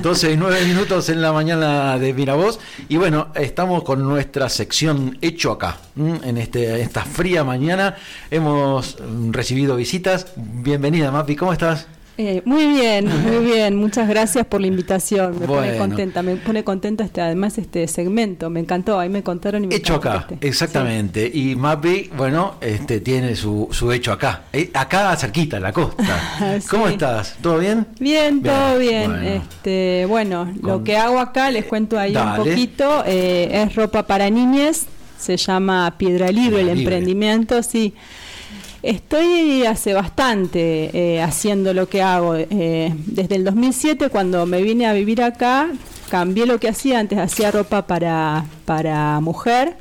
12 y 9 minutos en la mañana de Miravoz. Y bueno, estamos con nuestra sección Hecho Acá. En este, esta fría mañana hemos recibido visitas. Bienvenida, Mapi, ¿cómo estás? Eh, muy bien, muy bien. Muchas gracias por la invitación. Me pone contenta, me pone contenta este, además este segmento. Me encantó. Ahí me contaron y me Hecho acá, este. exactamente. Y Mapi, bueno, este tiene su, su hecho acá. Eh, acá cerquita, en la costa. ¿Cómo estás? ¿Todo bien? Bien, todo bien. Bueno, este, bueno lo que hago acá, les cuento ahí un poquito. Eh, es ropa para niñas. Se llama Piedra Libre, el emprendimiento, sí. Estoy hace bastante eh, haciendo lo que hago. Eh, desde el 2007, cuando me vine a vivir acá, cambié lo que hacía. Antes hacía ropa para, para mujer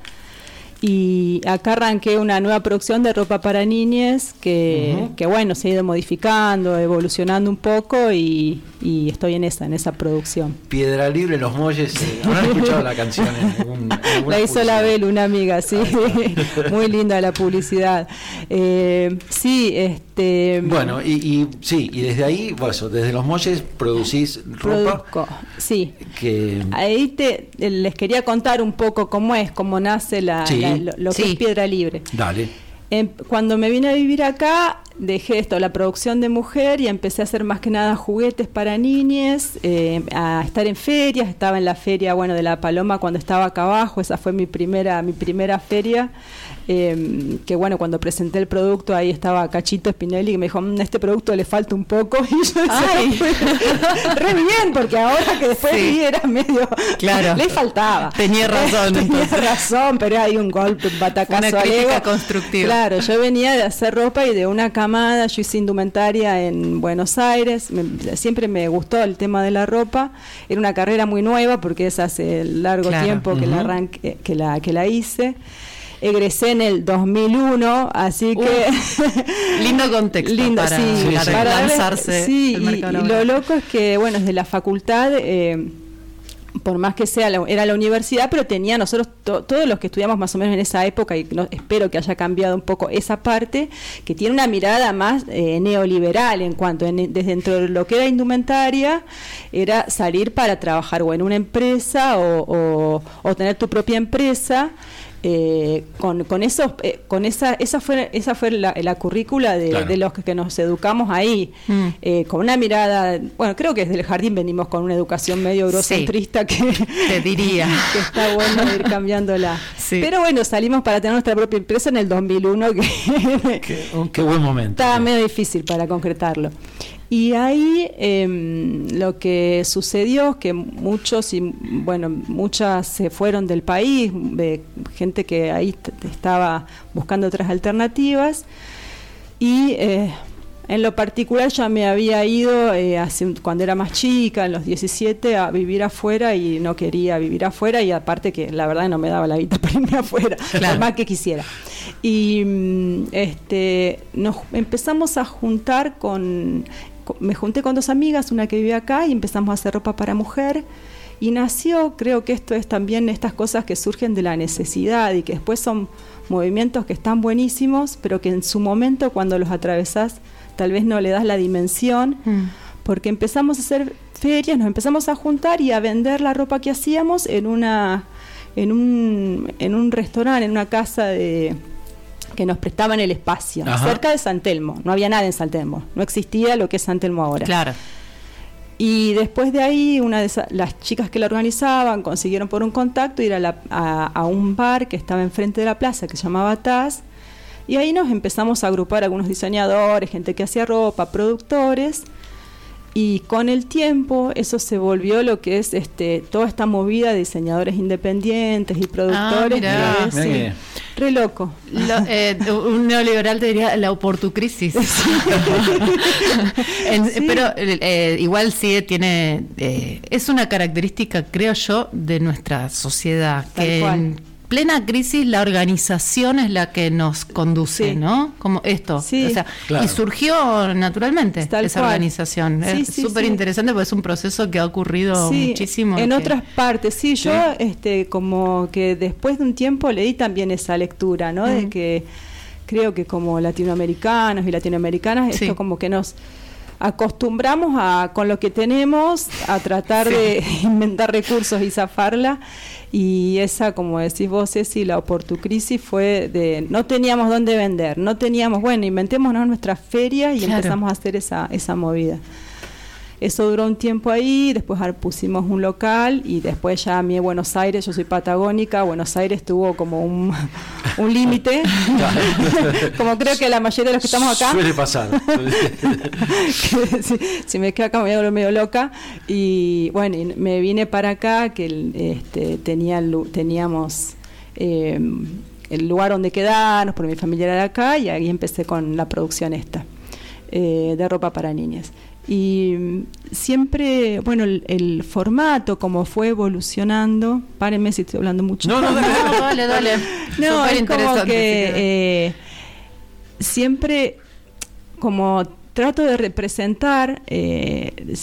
y acá arranqué una nueva producción de ropa para niñas que, que bueno, se ha ido modificando, evolucionando un poco y, estoy en esa, en esa producción. Piedra Libre, Los Molles, ¿no han escuchado la canción? la hizo la Bel, una amiga, sí, muy linda la publicidad. Eh, sí, este... Bueno, y, sí, y desde ahí, bueno, desde Los Molles producís ropa. Produzco, sí. Que... Ahí te, les quería contar un poco cómo es, cómo nace la lo, que es piedra libre. Dale. Em, cuando me vine a vivir acá, dejé esto, la producción de mujer, y empecé a hacer más que nada juguetes para niñas, eh, a estar en ferias, estaba en la feria, bueno, de la Paloma cuando estaba acá abajo, esa fue mi primera, mi primera feria, eh, que bueno, cuando presenté el producto ahí estaba Cachito Spinelli que me dijo, mm, este producto le falta un poco y yo decía, re bien, porque ahora que después vi era medio, claro. le faltaba. Tenía razón. Tenía razón, pero hay un golpe, un batacazo Una crítica constructiva. Claro, yo venía de hacer ropa y de una yo hice indumentaria en Buenos Aires, siempre me gustó el tema de la ropa, era una carrera muy nueva porque es hace largo tiempo que, la arranque, que, la, que la hice. Egresé en el 2001, así que... lindo contexto lindo, para, sí, lanzarse. Sí, y, lo loco es que, bueno, desde la facultad... Eh, por más que sea era la universidad, pero tenía nosotros todos los que estudiamos más o menos en esa época y no, espero que haya cambiado un poco esa parte, que tiene una mirada más eh, neoliberal en cuanto desde dentro de lo que era indumentaria era salir para trabajar o en una empresa o, o tener tu propia empresa eh, con, con, esos, eh, con esa, esa fue, esa fue la, currícula de, los que, nos educamos ahí, mm. eh, con una mirada, bueno, creo que desde el jardín venimos con una educación medio eurocentrista que te diría que está bueno ir cambiándola. Pero bueno, salimos para tener nuestra propia empresa en el 2001, que qué, buen momento. Estaba medio difícil para concretarlo. Y ahí em, lo que sucedió es que muchos, y bueno, muchas se fueron del país, de gente que ahí estaba buscando otras alternativas. Y eh, en lo particular ya me había ido eh, cuando era más chica, en los 17, a vivir afuera y no quería vivir afuera y aparte que la verdad no me daba la vida para irme afuera, por más que quisiera. Y mm, este, nos empezamos a juntar con me junté con dos amigas, una que vive acá, y empezamos a hacer ropa para mujer. Y nació, creo que esto es también estas cosas que surgen de la necesidad y que después son movimientos que están buenísimos, pero que en su momento cuando los atravesás tal vez no le das la dimensión, mm. porque empezamos a hacer ferias, nos empezamos a juntar y a vender la ropa que hacíamos en una en un, en un restaurante, en una casa de, que nos prestaban el espacio, cerca de San Telmo. No había nada en San Telmo, no existía lo que es San Telmo ahora. Claro. Y después de ahí, una de las chicas que la organizaban consiguieron por un contacto ir a, a, un bar que estaba enfrente de la plaza que se llamaba Taz. Y ahí nos empezamos a agrupar algunos diseñadores, gente que hacía ropa, productores y con el tiempo eso se volvió lo que es este toda esta movida de diseñadores independientes y productores ah, re loco. Eh, un neoliberal te diría la oportucrisis. Pero eh, igual sí tiene eh, es una característica creo yo de nuestra sociedad que plena crisis la organización es la que nos conduce, ¿no? Como esto. Sí. Y surgió naturalmente esa organización. es súper interesante porque es un proceso que ha ocurrido muchísimo. En otras partes, sí, yo este como que después de un tiempo leí también esa lectura, ¿no? De que creo que como latinoamericanos y latinoamericanas, esto como que nos acostumbramos a, con lo que tenemos, a tratar de inventar recursos y zafarla. Y esa, como decís vos, Ceci, la oportucrisis fue de no teníamos dónde vender, no teníamos, bueno, inventémonos nuestra feria y empezamos a hacer esa, esa movida. Eso duró un tiempo ahí, después pusimos un local y después ya a mí Buenos Aires, yo soy patagónica, Buenos Aires tuvo como un, límite, como creo que la mayoría de los que estamos acá. Suele pasar. si, me quedo acá me voy a medio loca y bueno, me vine para acá que este, tenía, teníamos... Em, el lugar donde quedarnos, porque mi familia era de acá, y ahí empecé con la producción esta, eh, de ropa para niñas. Y siempre, bueno, el, formato, como fue evolucionando, párenme si estoy hablando mucho. No, no, dale, dale. no, es como que eh, siempre como trato de representar, eh,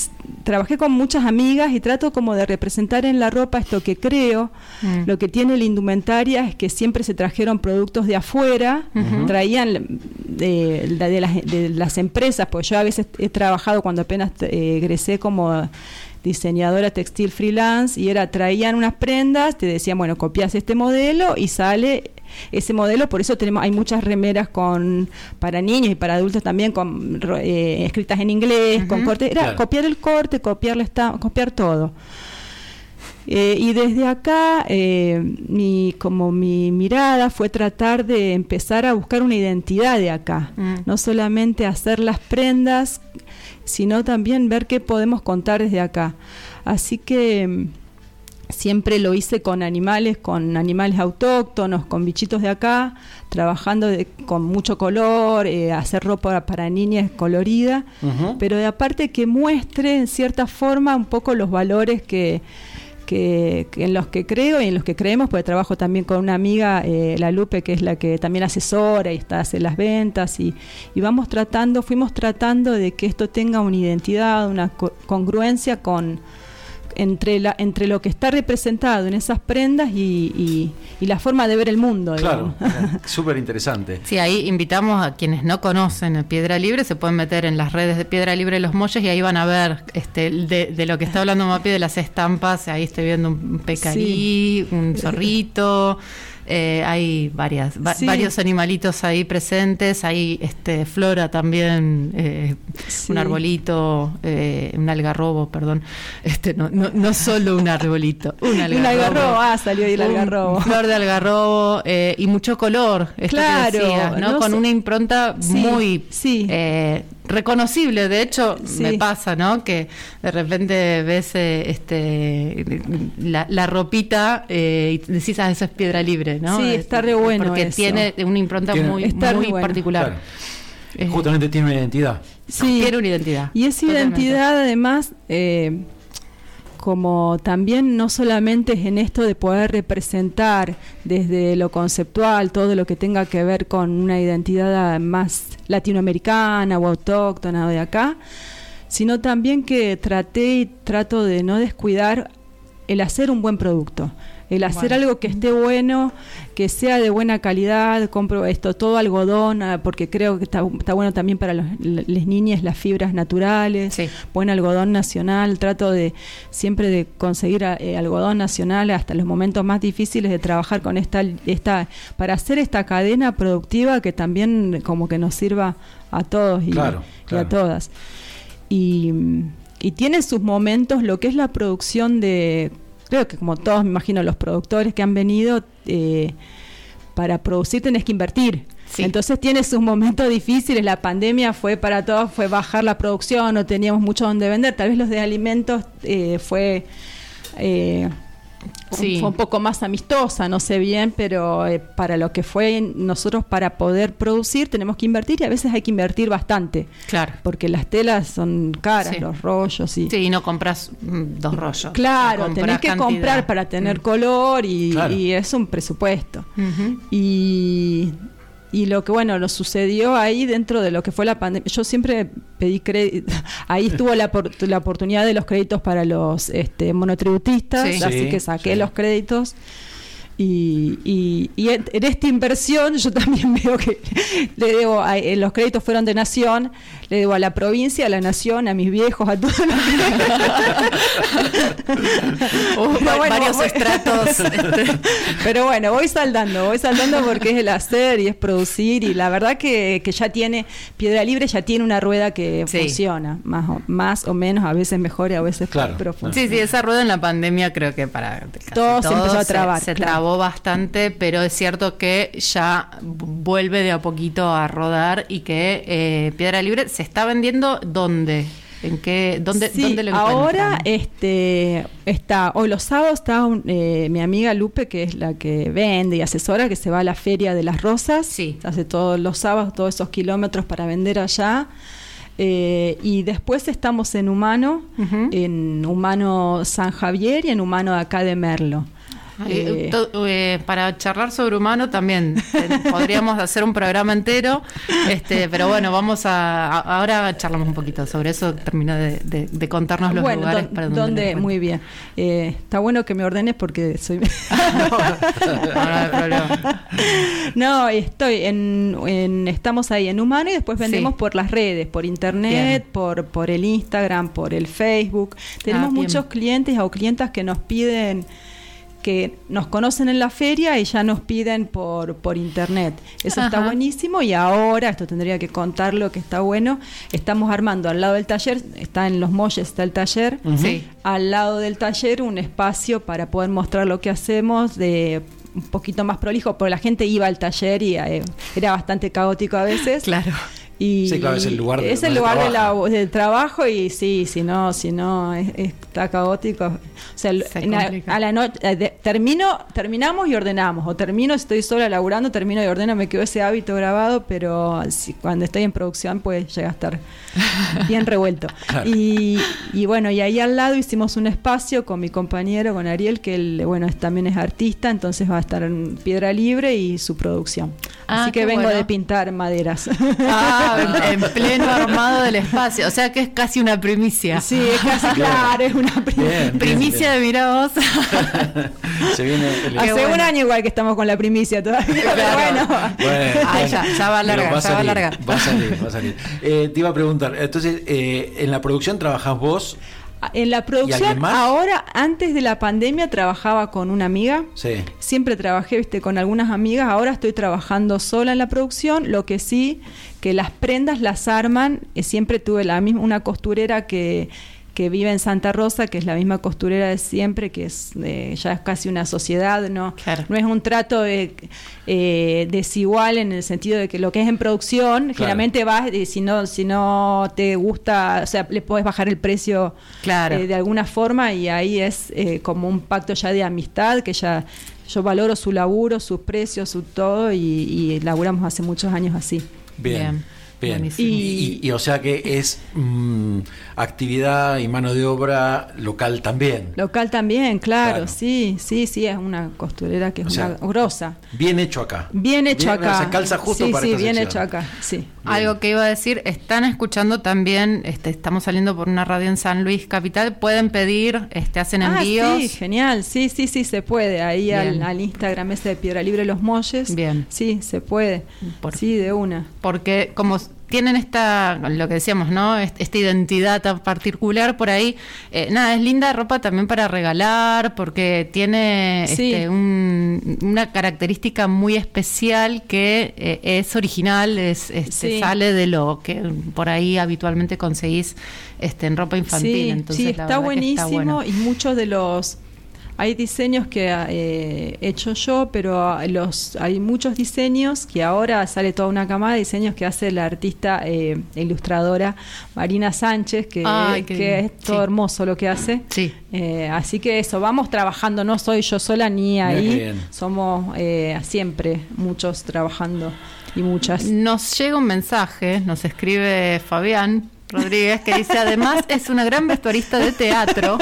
trabajé con muchas amigas y trato como de representar en la ropa esto que creo. Mm. Lo que tiene la indumentaria es que siempre se trajeron productos de afuera, traían de, las, empresas, pues yo a veces he trabajado cuando apenas eh, egresé como diseñadora textil freelance y era traían unas prendas, te decían, bueno, copias este modelo y sale ese modelo, por eso tenemos hay muchas remeras con para niños y para adultos también con eh, escritas en inglés, con corte, era copiar el corte, copiar copiar todo. Eh, y desde acá, eh, mi, como mi mirada fue tratar de empezar a buscar una identidad de acá, mm. no solamente hacer las prendas, sino también ver qué podemos contar desde acá. Así que siempre lo hice con animales, con animales autóctonos, con bichitos de acá, trabajando con mucho color, eh, hacer ropa para niñas colorida, pero de aparte que muestre en cierta forma un poco los valores que, en los que creo y en los que creemos, porque trabajo también con una amiga, eh, la Lupe, que es la que también asesora y está hace las ventas y, y vamos tratando, fuimos tratando de que esto tenga una identidad, una congruencia con entre, la, entre lo que está representado en esas prendas y, la forma de ver el mundo. Claro, súper interesante. Sí, ahí invitamos a quienes no conocen Piedra Libre, se pueden meter en las redes de Piedra Libre Los Molles y ahí van a ver este, de, lo que está hablando Mapi de las estampas. Ahí estoy viendo un pecarí, un zorrito. Eh, hay varias, varios animalitos ahí presentes, hay este, flora también, eh, un arbolito, eh, un algarrobo, perdón, este, no, no, no solo un arbolito, un algarrobo. ah, salió ahí el algarrobo. Flor de algarrobo y mucho color, claro, ¿no? Con una impronta muy reconocible. De hecho, me pasa, ¿no? Que de repente ves este la, ropita y decís, ah, eso es piedra libre. Sí, está re bueno. Porque tiene una impronta muy, particular. Justamente tiene una identidad. Sí, tiene una identidad. Y esa identidad, además, eh, como también no solamente es en esto de poder representar desde lo conceptual todo lo que tenga que ver con una identidad más latinoamericana o autóctona o de acá, sino también que traté y trato de no descuidar el hacer un buen producto el hacer algo que esté bueno, que sea de buena calidad, compro esto, todo algodón, ah, porque creo que está, bueno también para las niñas las fibras naturales, buen algodón nacional, trato de siempre de conseguir ah, eh, algodón nacional hasta los momentos más difíciles de trabajar con esta, esta, para hacer esta cadena productiva que también como que nos sirva a todos y, y a todas. Y, y tiene sus momentos lo que es la producción de creo que como todos me imagino los productores que han venido, eh, para producir tenés que invertir. Entonces tiene sus momentos difíciles, la pandemia fue para todos, fue bajar la producción, no teníamos mucho donde vender, tal vez los de alimentos eh, fue... Eh, fue un poco más amistosa, no sé bien, pero eh, para lo que fue nosotros para poder producir tenemos que invertir y a veces hay que invertir bastante. Claro. Porque las telas son caras, los rollos y... Sí, y no compras mm, dos rollos. Claro, tenés que comprar para tener mm. color y, es un presupuesto. Y y lo que bueno nos sucedió ahí dentro de lo que fue la pandemia yo siempre pedí crédito ahí estuvo la, la, oportunidad de los créditos para los este, monotributistas así que saqué los créditos y, y, en, esta inversión yo también veo que le debo, eh, los créditos fueron de Nación, le debo a la provincia, a la nación, a mis viejos, a todos varios estratos. Este. Pero bueno, voy saldando, voy saldando porque es el hacer y es producir y la verdad que, ya tiene, Piedra Libre ya tiene una rueda que funciona, más o, más o menos, a veces mejor y a veces claro. pero Sí, sí, esa rueda en la pandemia creo que para todo se empezó a trabar. Se, trabó bastante, pero es cierto que ya vuelve de a poquito a rodar y que eh, Piedra Libre se está vendiendo dónde? ¿En qué, dónde, ¿dónde lo Ahora este, está, hoy los sábados está eh, mi amiga Lupe, que es la que vende y asesora, que se va a la Feria de las Rosas. Sí. Hace todos los sábados, todos esos kilómetros para vender allá. Eh, y después estamos en Humano, en Humano San Javier y en Humano de acá de Merlo. Eh, eh, para charlar sobre humano también eh, podríamos hacer un programa entero, este, pero bueno, vamos a, ahora charlamos un poquito sobre eso. Termina de, contarnos los lugares para donde. muy bien. está bueno que me ordenes porque soy. no, estoy en, estamos ahí en humano y después vendemos por las redes, por internet, por por el Instagram, por el Facebook. Tenemos ah, muchos clientes o clientas que nos piden que nos conocen en la feria y ya nos piden por, por internet. Eso está buenísimo y ahora, esto tendría que contarlo que está bueno, estamos armando al lado del taller, está en los molles, está el taller, al lado del taller un espacio para poder mostrar lo que hacemos de un poquito más prolijo, porque la gente iba al taller y eh, era bastante caótico a veces. Claro. Y sí, claro, es el lugar, de, es el lugar de la, del trabajo y sí, si no, si no está caótico. O sea, a, la noche eh, termino, terminamos y ordenamos. O termino, estoy sola laburando, termino y ordeno, me quedo ese hábito grabado, pero cuando estoy en producción, pues llega a estar bien revuelto. Y, y, bueno, y ahí al lado hicimos un espacio con mi compañero, con Ariel, que él, bueno, también es artista, entonces va a estar en Piedra Libre y su producción. Ah, Así que vengo de pintar maderas. Ah, en, pleno armado del espacio. O sea que es casi una primicia. Sí, es casi claro, es una primicia de mira vos. Se viene Hace un año igual que estamos con la primicia todavía. bueno. ya, va a largar, ya va a largar. Va a salir, va a salir. Eh, te iba a preguntar, entonces, eh, en la producción trabajas vos en la producción, ahora, antes de la pandemia, trabajaba con una amiga. Sí. Siempre trabajé ¿viste? con algunas amigas. Ahora estoy trabajando sola en la producción. Lo que sí, que las prendas las arman. Eh, siempre tuve la misma, una costurera que que vive en Santa Rosa, que es la misma costurera de siempre, que es eh, ya es casi una sociedad, no, no es un trato eh, desigual en el sentido de que lo que es en producción, generalmente vas y si no, si no te gusta, o sea, le puedes bajar el precio claro. de alguna forma y ahí es como un pacto ya de amistad, que ya yo valoro su laburo, sus precios, su todo y, y laburamos hace muchos años así. Bien. Bien. Y, o sea que es mm, actividad y mano de obra local también. Local también, claro, sí, sí, sí, es una costurera que es una grosa. Bien hecho acá. Bien hecho acá. Se calza justo sí, para Sí, bien hecho acá, sí. Algo que iba a decir, están escuchando también, este, estamos saliendo por una radio en San Luis Capital, pueden pedir, este, hacen ah, envíos. Sí, genial, sí, sí, sí, se puede. Ahí al, Instagram ese de Piedra Libre Los Molles. Bien. Sí, se puede. sí, de una. Porque como tienen esta, lo que decíamos, ¿no? Esta identidad tan particular por ahí. Eh, nada, es linda ropa también para regalar, porque tiene este, una característica muy especial que eh, es original, es, este, sale de lo que por ahí habitualmente conseguís este, en ropa infantil. Entonces, sí, está buenísimo y muchos de los hay diseños que eh, he hecho yo, pero los hay muchos diseños que ahora sale toda una camada de diseños que hace la artista eh, ilustradora Marina Sánchez, que, es todo hermoso lo que hace. Sí. Eh, así que eso, vamos trabajando, no soy yo sola ni ahí, somos siempre muchos trabajando y muchas. Nos llega un mensaje, nos escribe Fabián Rodríguez, que dice, además es una gran vestuarista de teatro.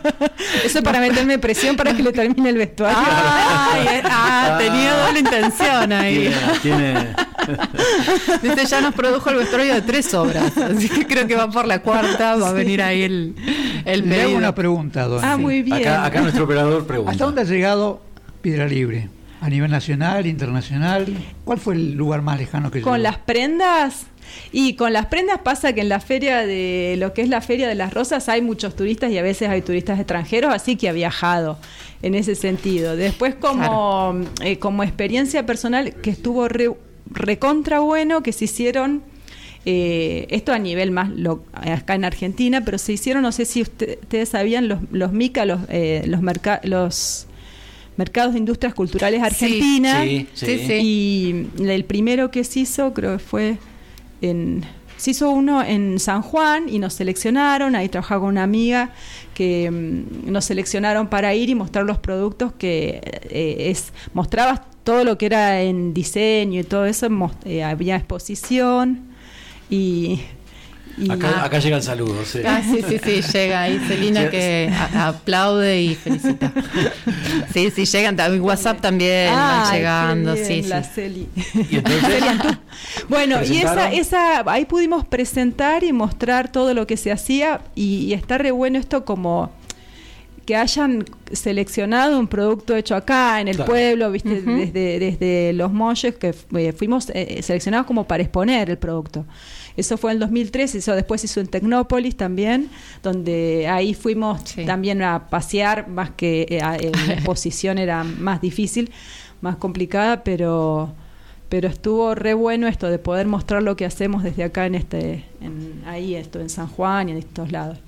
Eso es para meterme presión para que le termine el vestuario. ah, tenía doble intención ahí. Dice, ya nos produjo el vestuario de tres obras, así que creo que va por la cuarta, va a venir ahí el, el Le hago una pregunta, don. Ah, muy bien. Acá, acá nuestro operador pregunta. ¿Hasta dónde ha llegado Piedra Libre? a nivel nacional, internacional. ¿Cuál fue el lugar más lejano que Con las prendas, y con las prendas pasa que en la feria de lo que es la feria de las rosas hay muchos turistas y a veces hay turistas extranjeros, así que ha viajado en ese sentido. Después como, eh, como experiencia personal que estuvo recontra bueno, que se hicieron eh, esto a nivel más acá en Argentina, pero se hicieron, no sé si ustedes sabían, los, los MICA, los, eh, los, los mercados de industrias culturales argentinas. Sí, sí, sí, y el primero que se hizo, creo que fue en se hizo uno en San Juan y nos seleccionaron, ahí trabajaba con una amiga que mm, nos seleccionaron para ir y mostrar los productos que eh, es mostrabas todo lo que era en diseño y todo eso, eh, había exposición y Acá, llegan saludos. Ah, sí, sí, sí, llega ahí Celina que aplaude y felicita. Sí, sí, llegan. WhatsApp también van llegando. sí, la Celi. bueno, y esa, esa, ahí pudimos presentar y mostrar todo lo que se hacía y, está re bueno esto como que hayan seleccionado un producto hecho acá en el pueblo, viste, desde, desde los molles que eh, fuimos eh, seleccionados como para exponer el producto. Eso fue en el 2003, eso después hizo en Tecnópolis también, donde ahí fuimos también a pasear, más que eh, en la exposición era más difícil, más complicada, pero pero estuvo re bueno esto de poder mostrar lo que hacemos desde acá en este en, ahí esto en San Juan y en estos lados.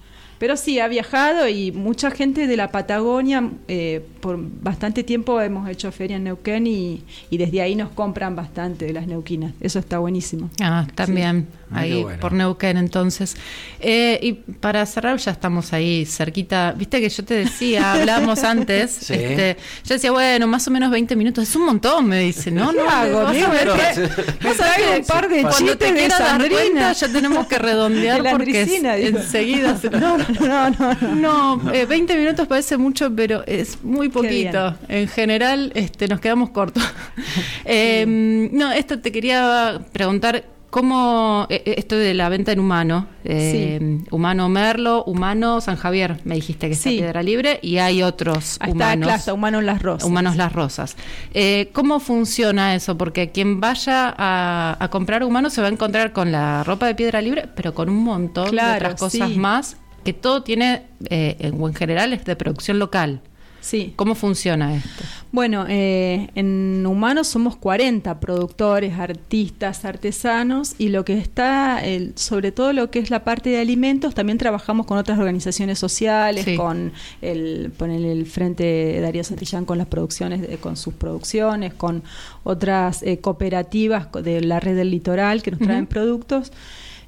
Pero sí, ha viajado y mucha gente de la Patagonia, eh, por bastante tiempo hemos hecho feria en Neuquén y, desde ahí nos compran bastante de las neuquinas. Eso está buenísimo. Ah, también, ahí por Neuquén entonces. Eh, y para cerrar, ya estamos ahí cerquita. Viste que yo te decía, hablamos antes, este, yo decía, bueno, más o menos 20 minutos, es un montón, me dice, no, no hago, vas a ver que, un par de te dar cuenta, ya tenemos que redondear porque enseguida se, no, no, no, no. 20 eh, minutos parece mucho, pero es muy poquito. En general, este, nos quedamos cortos. Em, no, esto te quería preguntar. ¿Cómo eh, eh, esto de la venta en humano? Humano Merlo, humano San Javier, me dijiste que está Piedra Libre, y hay otros humanos. Clase, humanos Las Rosas. Humanos Las Rosas. ¿Cómo funciona eso? Porque quien vaya a, comprar humano se va a encontrar con la ropa de Piedra Libre, pero con un montón de otras cosas más que todo tiene, eh, en general, es de producción local. Sí. ¿Cómo funciona esto? Bueno, eh, en Humanos somos 40 productores, artistas, artesanos y lo que está, el, sobre todo lo que es la parte de alimentos, también trabajamos con otras organizaciones sociales, con el, el Frente de Darío Santillán con las producciones, con sus producciones, con otras eh, cooperativas de la red del litoral que nos traen productos.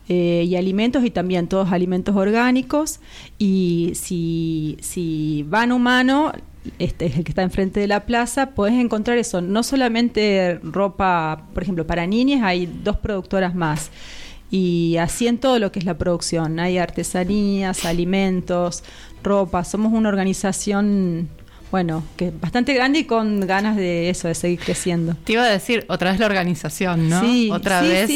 Eh, y alimentos y también todos alimentos orgánicos. Y si, si van humano, este es el que está enfrente de la plaza, puedes encontrar eso, no solamente ropa, por ejemplo, para niñas, hay dos productoras más. Y así en todo lo que es la producción, hay artesanías, alimentos, ropa, somos una organización bueno, que bastante grande y con ganas de eso, de seguir creciendo. Te iba a decir, otra vez la organización, ¿no? Sí, otra vez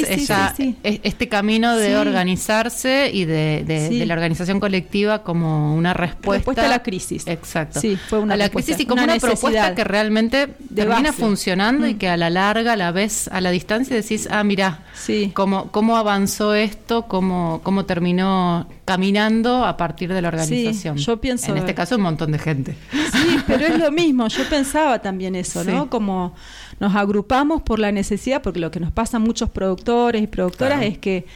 este camino de organizarse y de, la organización colectiva como una respuesta, a la crisis. Exacto. Sí, fue una a la crisis y como una, propuesta que realmente termina funcionando y mm. que a la larga, a la vez, a la distancia decís, ah, mira, sí. cómo, cómo avanzó esto, cómo, cómo terminó caminando a partir de la organización. yo pienso. En este caso, un montón de gente. Sí, pero es lo mismo. Yo pensaba también eso, ¿no? Como nos agrupamos por la necesidad, porque lo que nos pasa a muchos productores y productoras es que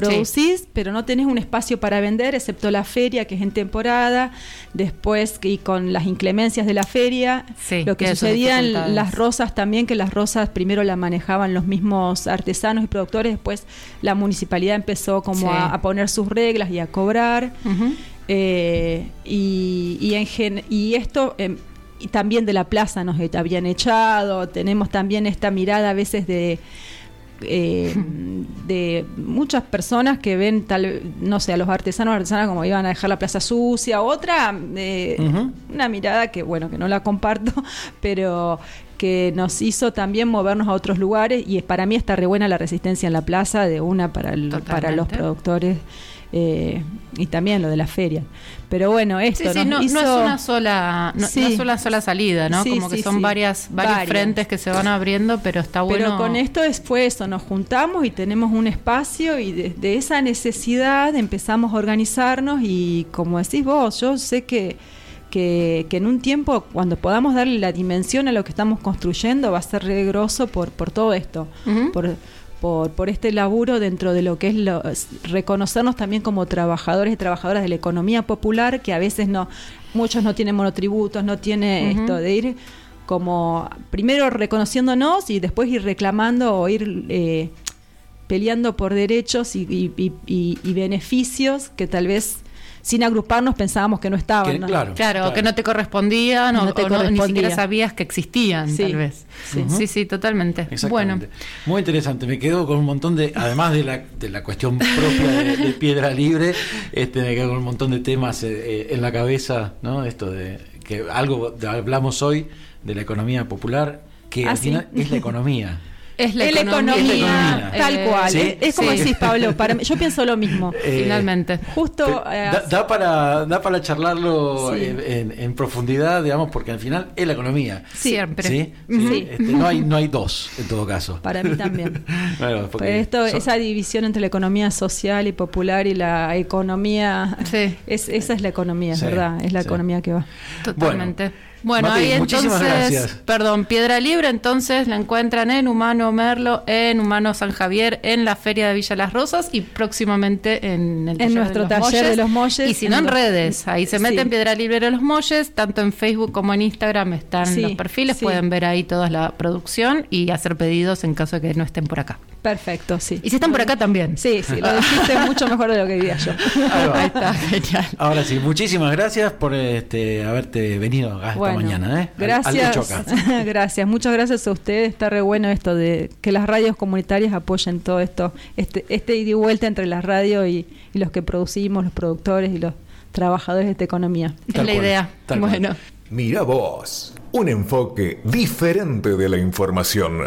producís, pero no tenés un espacio para vender, excepto la feria, que es en temporada, después y con las inclemencias de la feria, lo que sucedía en las rosas también, que las rosas primero la manejaban los mismos artesanos y productores, después la municipalidad empezó como a, poner sus reglas y a cobrar, eh, y, y, en y esto... Em, y también de la plaza nos habían echado, tenemos también esta mirada a veces de eh, de muchas personas que ven tal no sé a los artesanos artesanas como iban a dejar la plaza sucia otra eh, una mirada que bueno que no la comparto pero que nos hizo también movernos a otros lugares y para mí está re buena la resistencia en la plaza de una para, para los productores eh, y también lo de la feria. Pero bueno, esto no, es una sola, no, es una sola salida, ¿no? Como que son varias, varios frentes que se van abriendo, pero está bueno. Pero con esto es, fue eso, nos juntamos y tenemos un espacio y desde esa necesidad empezamos a organizarnos y como decís vos, yo sé que que, en un tiempo, cuando podamos darle la dimensión a lo que estamos construyendo, va a ser regroso por, por todo esto, por, por, este laburo dentro de lo que es reconocernos también como trabajadores y trabajadoras de la economía popular, que a veces no, muchos no tienen monotributos, no tiene esto de ir como primero reconociéndonos y después ir reclamando o ir eh, peleando por derechos y, y beneficios que tal vez sin agruparnos pensábamos que no estaban. Claro, claro, que no te correspondían o, no ni siquiera sabías que existían, tal vez. Sí. sí, totalmente. Bueno. Muy interesante. Me quedo con un montón de, además de la, de la cuestión propia de, Piedra Libre, este, me quedo con un montón de temas eh, eh, en la cabeza, ¿no? Esto de que algo hablamos hoy de la economía popular, que ah, al final es la economía. Es la, economía, tal eh, cual. Es, como decís, Pablo, para yo pienso lo mismo. Eh, Finalmente. Justo. Eh, da, para, da para charlarlo en, profundidad, digamos, porque al final es la economía. Siempre. ¿Sí? Este, no, hay, no hay dos, en todo caso. Para mí también. pues esto, Esa división entre la economía social y popular y la economía. Es, esa es la economía, es verdad. Es la economía que va. Totalmente. Bueno, ahí entonces, perdón, Piedra Libre, entonces la encuentran en Humano Merlo, en Humano San Javier, en la Feria de Villa Las Rosas y próximamente en el en nuestro taller de los molles. Y si no en redes, ahí se meten Piedra Libre de los molles, tanto en Facebook como en Instagram están los perfiles, pueden ver ahí toda la producción y hacer pedidos en caso de que no estén por acá. Perfecto, sí. Y si están por acá también. Sí, sí, lo dijiste mucho mejor de lo que diría yo. Ahí, está, genial. Ahora sí, muchísimas gracias por este haberte venido acá mañana. ¿eh? Gracias. gracias, muchas gracias a ustedes. Está re bueno esto de que las radios comunitarias apoyen todo esto, este, este ida y vuelta entre las radios y, los que producimos, los productores y los trabajadores de esta economía. es la idea. bueno. Mira vos, un enfoque diferente de la información.